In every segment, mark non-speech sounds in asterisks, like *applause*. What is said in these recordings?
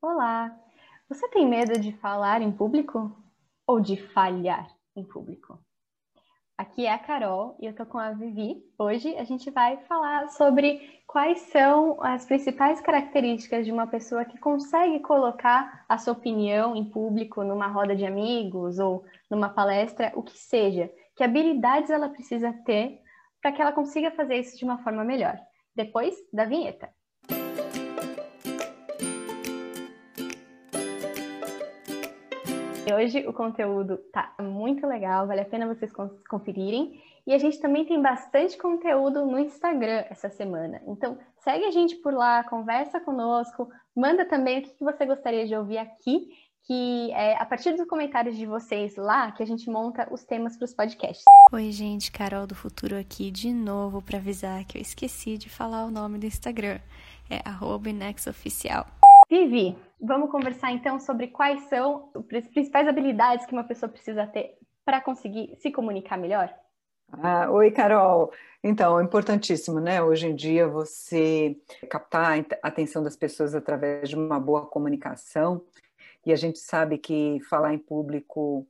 Olá! Você tem medo de falar em público ou de falhar em público? Aqui é a Carol e eu tô com a Vivi. Hoje a gente vai falar sobre quais são as principais características de uma pessoa que consegue colocar a sua opinião em público, numa roda de amigos ou numa palestra, o que seja. Que habilidades ela precisa ter para que ela consiga fazer isso de uma forma melhor. Depois da vinheta. Hoje o conteúdo tá muito legal, vale a pena vocês conferirem. E a gente também tem bastante conteúdo no Instagram essa semana. Então, segue a gente por lá, conversa conosco, manda também o que você gostaria de ouvir aqui, que é a partir dos comentários de vocês lá que a gente monta os temas para os podcasts. Oi, gente, Carol do Futuro aqui de novo para avisar que eu esqueci de falar o nome do Instagram. É @nexoficial. Vivi, vamos conversar então sobre quais são as principais habilidades que uma pessoa precisa ter para conseguir se comunicar melhor? Ah, oi, Carol. Então, é importantíssimo, né? Hoje em dia, você captar a atenção das pessoas através de uma boa comunicação. E a gente sabe que falar em público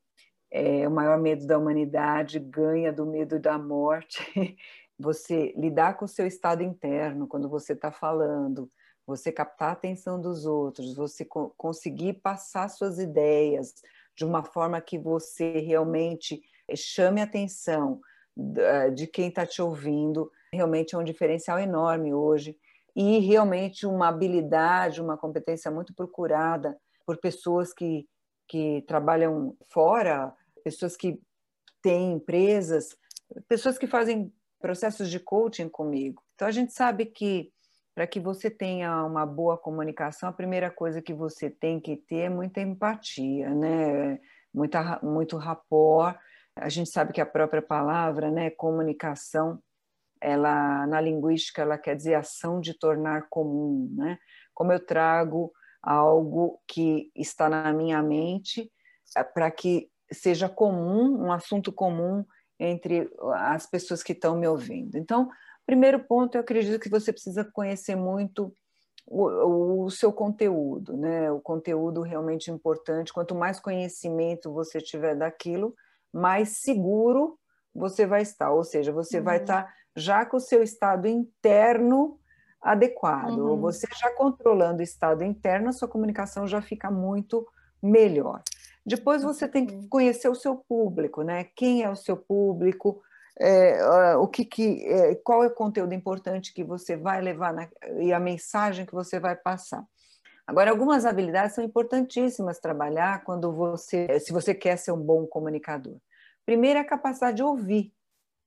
é o maior medo da humanidade, ganha do medo da morte. *laughs* Você lidar com o seu estado interno quando você está falando, você captar a atenção dos outros, você co conseguir passar suas ideias de uma forma que você realmente eh, chame a atenção eh, de quem está te ouvindo, realmente é um diferencial enorme hoje e realmente uma habilidade, uma competência muito procurada por pessoas que, que trabalham fora, pessoas que têm empresas, pessoas que fazem processos de coaching comigo. Então a gente sabe que para que você tenha uma boa comunicação, a primeira coisa que você tem que ter é muita empatia, né? Muita, muito rapport. A gente sabe que a própria palavra, né, comunicação, ela na linguística ela quer dizer ação de tornar comum, né? Como eu trago algo que está na minha mente é, para que seja comum, um assunto comum entre as pessoas que estão me ouvindo. Então, Primeiro ponto, eu acredito que você precisa conhecer muito o, o, seu conteúdo, né? O conteúdo realmente importante. Quanto mais conhecimento você tiver daquilo, mais seguro você vai estar. Ou seja, você uhum. vai estar já com o seu estado interno adequado. Uhum. Você já controlando o estado interno, a sua comunicação já fica muito melhor. Depois você tem que conhecer o seu público, né? Quem é o seu público? É, o que, que é, qual é o conteúdo importante que você vai levar na, e a mensagem que você vai passar. Agora, algumas habilidades são importantíssimas trabalhar quando você, se você quer ser um bom comunicador. Primeiro, é a capacidade de ouvir.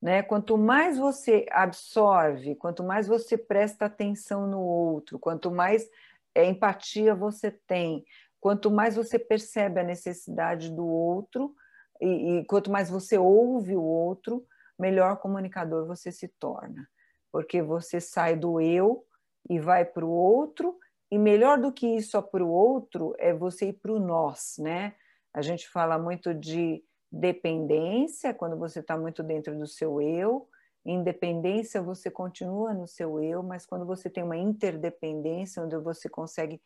Né? Quanto mais você absorve, quanto mais você presta atenção no outro, quanto mais é, empatia você tem, quanto mais você percebe a necessidade do outro, e, e quanto mais você ouve o outro, melhor comunicador você se torna, porque você sai do eu e vai para o outro, e melhor do que ir só para o outro é você ir para o nós, né? A gente fala muito de dependência, quando você está muito dentro do seu eu, independência você continua no seu eu, mas quando você tem uma interdependência, onde você consegue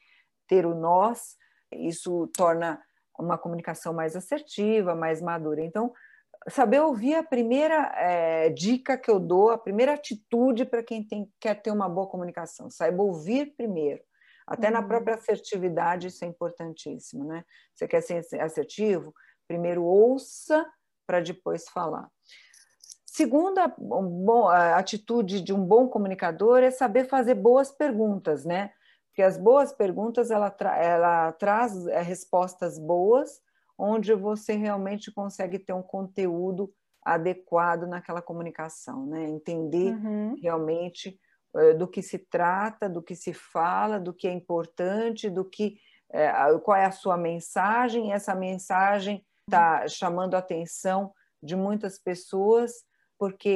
ter o nós, isso torna uma comunicação mais assertiva, mais madura. Então, saber ouvir a primeira é, dica que eu dou, a primeira atitude para quem tem, quer ter uma boa comunicação. Saiba ouvir primeiro. Até uhum. na própria assertividade isso é importantíssimo, né? Você quer ser assertivo? Primeiro ouça para depois falar. Segunda bom, a atitude de um bom comunicador é saber fazer boas perguntas, né? Porque as boas perguntas ela, tra ela traz é, respostas boas onde você realmente consegue ter um conteúdo adequado naquela comunicação, né? Entender uhum. realmente uh, do que se trata, do que se fala, do que é importante, do que uh, qual é a sua mensagem. Essa mensagem está chamando a atenção de muitas pessoas porque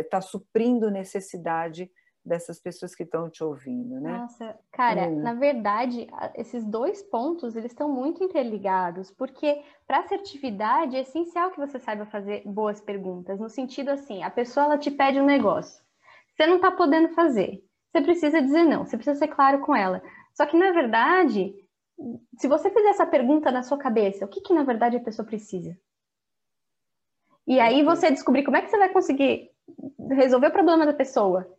está uh, suprindo necessidade dessas pessoas que estão te ouvindo, né? Nossa, cara, hum. na verdade, esses dois pontos, eles estão muito interligados, porque para assertividade é essencial que você saiba fazer boas perguntas, no sentido assim, a pessoa ela te pede um negócio, você não está podendo fazer, você precisa dizer não, você precisa ser claro com ela. Só que na verdade, se você fizer essa pergunta na sua cabeça, o que, que na verdade a pessoa precisa? E aí você descobrir como é que você vai conseguir resolver o problema da pessoa.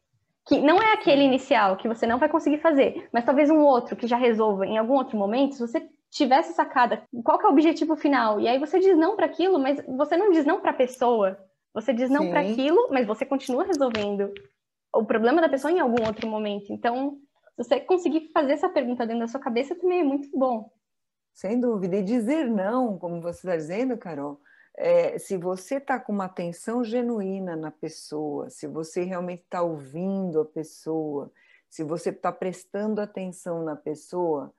Que não é aquele inicial que você não vai conseguir fazer, mas talvez um outro que já resolva em algum outro momento, se você tivesse sacada qual é o objetivo final, e aí você diz não para aquilo, mas você não diz não para a pessoa, você diz não para aquilo, mas você continua resolvendo o problema da pessoa em algum outro momento. Então, se você conseguir fazer essa pergunta dentro da sua cabeça, também é muito bom. Sem dúvida. E dizer não, como você está dizendo, Carol, é, se você está com uma atenção genuína na pessoa, se você realmente está ouvindo a pessoa, se você está prestando atenção na pessoa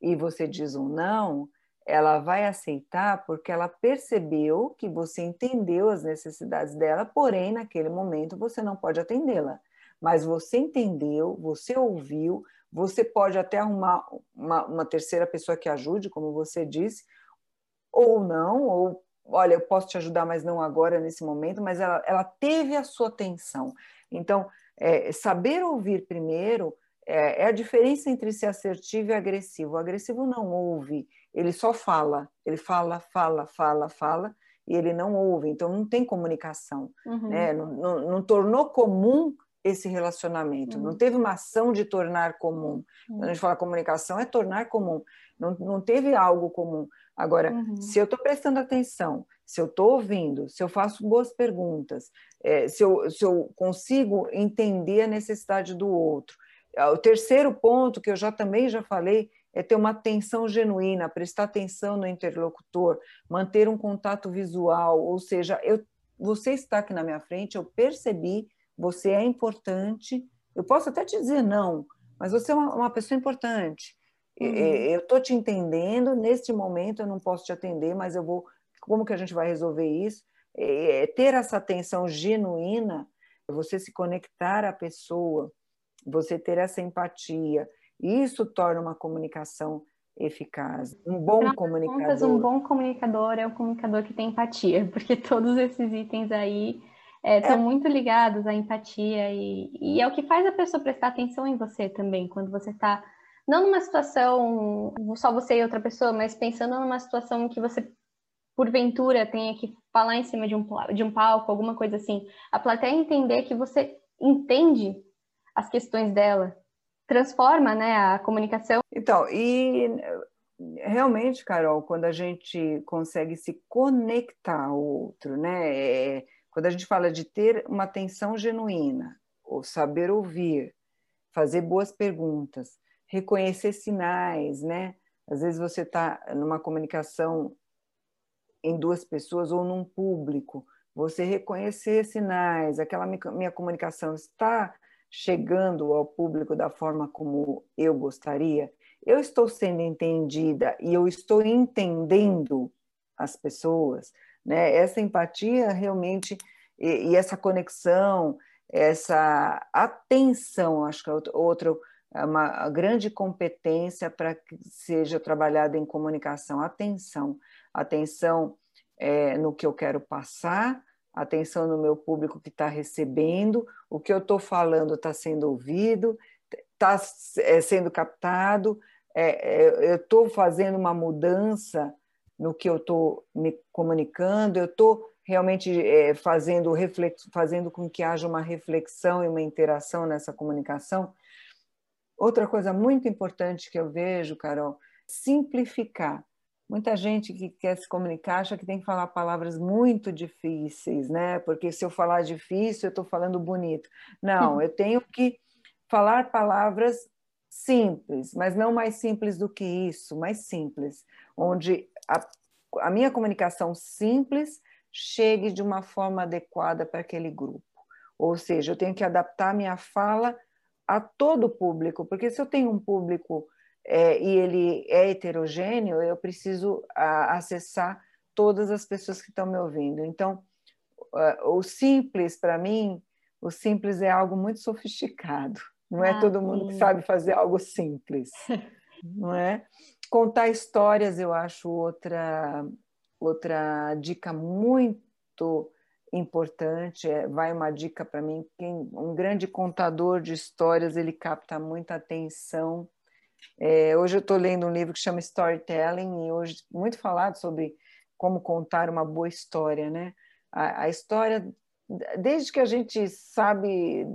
e você diz um não, ela vai aceitar porque ela percebeu que você entendeu as necessidades dela, porém, naquele momento, você não pode atendê-la. Mas você entendeu, você ouviu, você pode até arrumar uma, uma terceira pessoa que ajude, como você disse, ou não, ou olha, eu posso te ajudar, mas não agora, nesse momento, mas ela, ela teve a sua atenção. Então, é, saber ouvir primeiro é, é, a diferença entre ser assertivo e agressivo. O agressivo não ouve, ele só fala. Ele fala, fala, fala, fala, e ele não ouve. Então, não tem comunicação. Uhum. Né? Não, não, não, tornou comum esse relacionamento. Uhum. Não teve uma ação de tornar comum. Uhum. Quando a gente fala comunicação, é tornar comum. Não, não teve algo comum. Agora, uhum. se eu estou prestando atenção, se eu estou ouvindo, se eu faço boas perguntas, é, se, eu, se eu consigo entender a necessidade do outro. É, o terceiro ponto, que eu já também já falei, é ter uma atenção genuína, prestar atenção no interlocutor, manter um contato visual, ou seja, eu, você está aqui na minha frente, eu percebi, você é importante, eu posso até te dizer não, mas você é uma, uma pessoa importante. Uhum. Eu estou te entendendo, neste momento eu não posso te atender, mas eu vou. Como que a gente vai resolver isso? É, ter essa atenção genuína, você se conectar à pessoa, você ter essa empatia, isso torna uma comunicação eficaz. Um bom comunicador. Contas, um bom comunicador é um comunicador que tem empatia, *laughs* porque todos esses itens aí é, estão é. muito ligados à empatia e, e é o que faz a pessoa prestar atenção em você também, quando você está não numa situação só você e outra pessoa, mas pensando numa situação que você porventura tenha que falar em cima de um, de um palco, alguma coisa assim, a plateia entender que você entende as questões dela, transforma, né, a comunicação. Então, e realmente, Carol, quando a gente consegue se conectar ao outro, né, é, quando a gente fala de ter uma atenção genuína, ou saber ouvir, fazer boas perguntas, reconhecer sinais, né? Às vezes você está numa comunicação em duas pessoas ou num público, você reconhecer sinais, aquela minha comunicação está chegando ao público da forma como eu gostaria, eu estou sendo entendida e eu estou entendendo as pessoas, né? Essa empatia realmente e, e essa conexão, essa atenção, acho que é outro é uma grande competência para que seja trabalhada em comunicação. Atenção, atenção é, no que eu quero passar, atenção no meu público que está recebendo, o que eu estou falando está sendo ouvido, está é, sendo captado, é, é eu estou fazendo uma mudança no que eu estou me comunicando, eu estou realmente é, fazendo, fazendo com que haja uma reflexão e uma interação nessa comunicação. Outra coisa muito importante que eu vejo, Carol, simplificar. Muita gente que quer se comunicar acha que tem que falar palavras muito difíceis, né? Porque se eu falar difícil, eu estou falando bonito. Não, eu tenho que falar palavras simples, mas não mais simples do que isso, mais simples, onde a, a minha comunicação simples chegue de uma forma adequada para aquele grupo. Ou seja, eu tenho que adaptar minha fala a todo o público, porque se eu tenho um público é, e ele é heterogêneo, eu preciso a, acessar todas as pessoas que estão me ouvindo. Então, uh, o simples, para mim, o simples é algo muito sofisticado. Não é ah, todo mundo que sabe fazer algo simples, *laughs* não é? Contar histórias, eu acho outra outra dica muito importante, é, vai uma dica para mim, quem, um grande contador de histórias, ele capta muita atenção É, hoje eu estou lendo um livro que chama Storytelling e hoje muito falado sobre como contar uma boa história, né? A, a história, desde que a gente sabe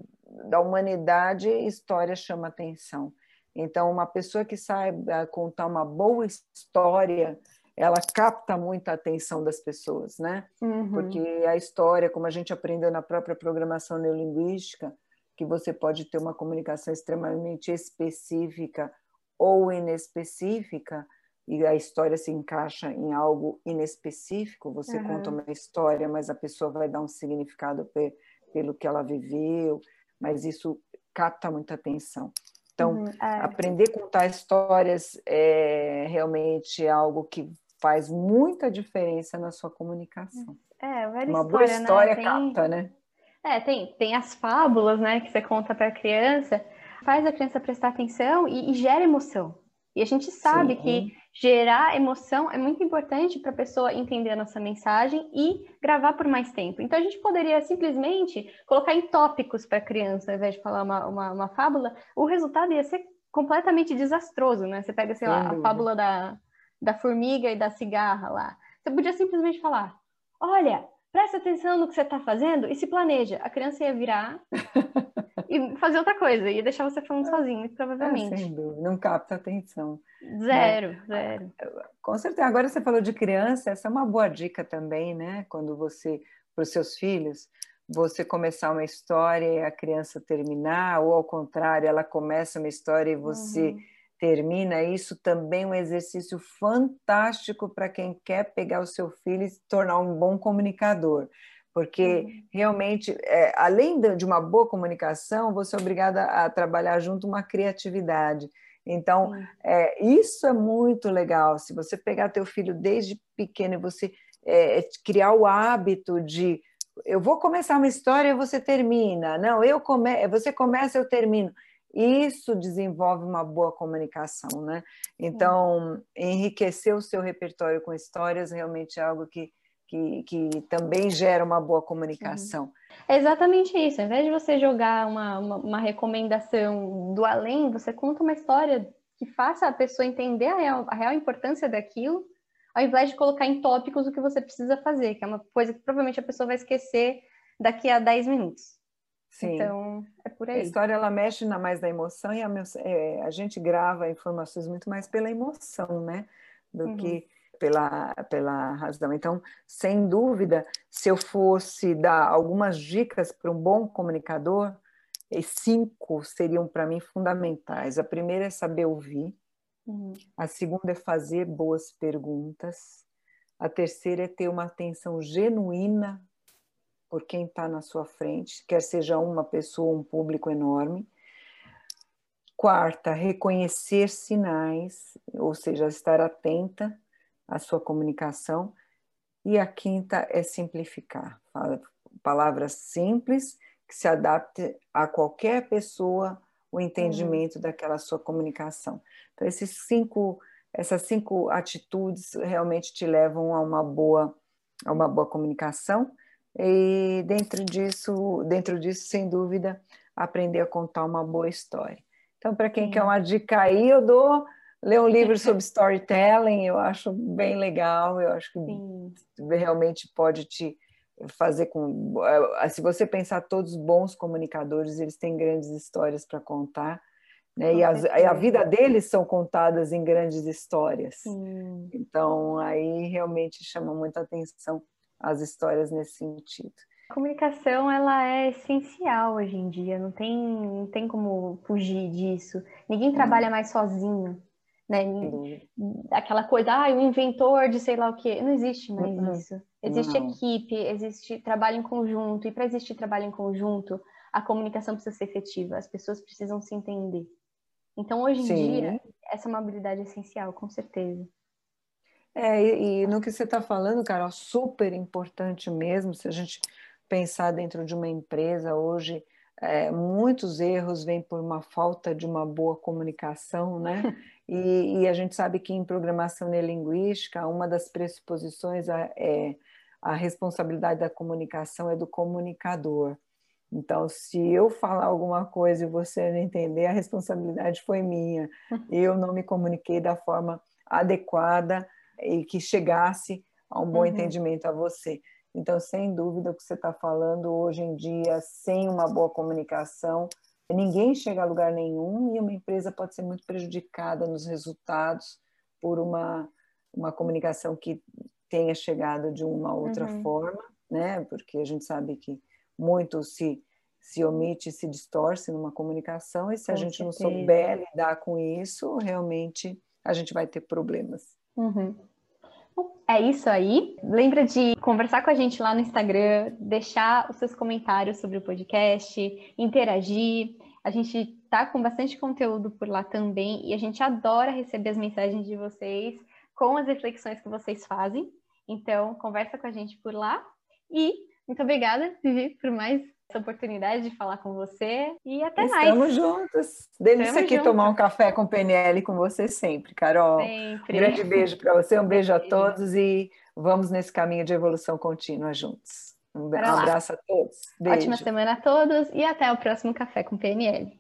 da humanidade, história chama atenção. Então, uma pessoa que saiba contar uma boa história, ela capta muito a atenção das pessoas, né? Uhum. Porque a história, como a gente aprendeu na própria programação neurolinguística, que você pode ter uma comunicação extremamente específica ou inespecífica, e a história se encaixa em algo inespecífico, você uhum. conta uma história, mas a pessoa vai dar um significado pelo que ela viveu, mas isso capta muita atenção. Então, uhum, é. aprender a contar histórias é realmente algo que faz muita diferença na sua comunicação. É, uma história, boa história né? capta, né? É, tem, tem as fábulas, né, que você conta para a criança, faz a criança prestar atenção e, e gera emoção. E a gente sabe Sim. que gerar emoção é muito importante para a pessoa entender a nossa mensagem e gravar por mais tempo. Então a gente poderia simplesmente colocar em tópicos para a criança, ao invés de falar uma, uma, uma, fábula, o resultado ia ser completamente desastroso, né? Você pega, sei lá, a fábula da, da formiga e da cigarra lá. Você podia simplesmente falar: olha, presta atenção no que você está fazendo e se planeja. A criança ia virar *laughs* e fazer outra coisa, ia deixar você falando sozinho, muito provavelmente. É, sem dúvida, não capta atenção. Zero, né? zero. Com certeza. Agora você falou de criança, essa é uma boa dica também, né? Quando você, para os seus filhos, você começar uma história e a criança terminar, ou ao contrário, ela começa uma história e você. Uhum termina isso também um exercício fantástico para quem quer pegar o seu filho e se tornar um bom comunicador porque uhum. realmente, é, além de uma boa comunicação, você é obrigada a trabalhar junto uma criatividade. Então, é, isso é muito legal. Se você pegar teu filho desde pequeno e você é, criar o hábito de eu vou começar uma história e você termina. Não, eu come, você começa, eu termino isso desenvolve uma boa comunicação, né? Então, enriquecer o seu repertório com histórias realmente é algo que, que, que também gera uma boa comunicação. É exatamente isso. Ao invés de você jogar uma, uma, uma, recomendação do além, você conta uma história que faça a pessoa entender a real, a real importância daquilo, ao invés de colocar em tópicos o que você precisa fazer, que é uma coisa que provavelmente a pessoa vai esquecer daqui a 10 minutos. Sim. Então, é por aí. A história ela mexe na mais da emoção e a, é, a gente grava informações muito mais pela emoção, né? Do uhum. que pela, pela razão. Então, sem dúvida, se eu fosse dar algumas dicas para um bom comunicador, cinco seriam para mim fundamentais. A primeira é saber ouvir. Uhum. A segunda é fazer boas perguntas. A terceira é ter uma atenção genuína por quem está na sua frente, quer seja uma pessoa, um público enorme. Quarta, reconhecer sinais, ou seja, estar atenta à sua comunicação. E a quinta é simplificar. Palavras simples que se adaptem a qualquer pessoa o entendimento uhum. daquela sua comunicação. Então, esses cinco, essas cinco atitudes realmente te levam a uma boa, a uma boa comunicação e dentro disso, dentro disso, sem dúvida, aprender a contar uma boa história. Então, para quem Sim. quer uma dica aí, eu dou ler um livro sobre *laughs* storytelling, eu acho bem legal, eu acho que Sim. realmente pode te fazer com eh, se você pensar todos os bons comunicadores, eles têm grandes histórias para contar. Né? E, as, a vida deles são contadas em grandes histórias. Sim. Então, aí realmente chama muita atenção as histórias nesse sentido. A comunicação ela é essencial hoje em dia, não tem, não tem como fugir disso. Ninguém trabalha mais sozinho, né? Aquela coisa, ah, o inventor de sei lá o quê, não existe mais uhum. isso. Existe não. equipe, existe trabalho em conjunto, e para existir trabalho em conjunto, a comunicação precisa ser efetiva, as pessoas precisam se entender. Então, hoje em Sim. dia, essa é uma habilidade essencial, com certeza. É, e, e no que você está falando, Carol, super importante mesmo, se a gente pensar dentro de uma empresa hoje, é, muitos erros vêm por uma falta de uma boa comunicação, né? *laughs* E, e a gente sabe que em programação neurolinguística, uma das pressuposições é, é a responsabilidade da comunicação é do comunicador. Então, se eu falar alguma coisa e você não entender, a responsabilidade foi minha. *laughs* Eu não me comuniquei da forma adequada e que chegasse a um bom uhum. entendimento a você. Então, sem dúvida, o que você está falando hoje em dia, sem uma boa comunicação, ninguém chega a lugar nenhum e uma empresa pode ser muito prejudicada nos resultados por uma, uma comunicação que tenha chegado de uma outra uhum. forma, né? Porque a gente sabe que muito se se omite, se distorce numa comunicação e se com a gente certeza. não souber lidar com isso, realmente a gente vai ter problemas. Uhum. É isso aí. Lembra de conversar com a gente lá no Instagram, deixar os seus comentários sobre o podcast, interagir. A gente tá com bastante conteúdo por lá também e a gente adora receber as mensagens de vocês com as reflexões que vocês fazem. Então, conversa com a gente por lá. E muito obrigada, Vivi, por mais essa oportunidade de falar com você e até Estamos mais. Estamos juntos. Delícia aqui juntos. tomar um café com PNL com você sempre, Carol. Sempre. Um grande beijo para você, um beijo a todos e vamos nesse caminho de evolução contínua juntos. Um, abraço a todos. Beijo. Ótima semana a todos e até o próximo Café com PNL.